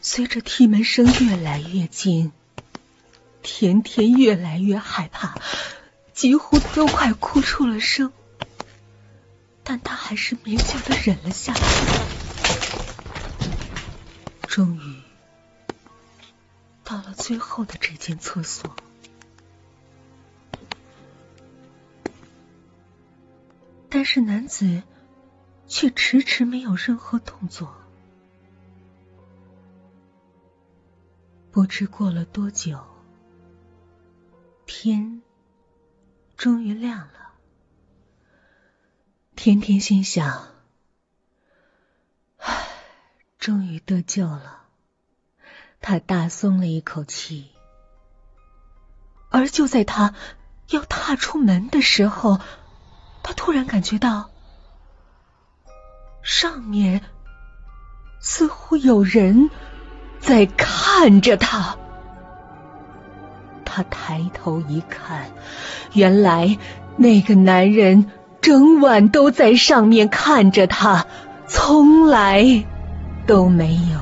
随着踢门声越来越近，甜甜越来越害怕，几乎都快哭出了声。但他还是勉强的忍了下来。终于到了最后的这间厕所，但是男子却迟迟没有任何动作。不知过了多久，天终于亮了。甜甜心想：“唉，终于得救了。”他大松了一口气。而就在他要踏出门的时候，他突然感觉到上面似乎有人在看着他。他抬头一看，原来那个男人。整晚都在上面看着他，从来都没有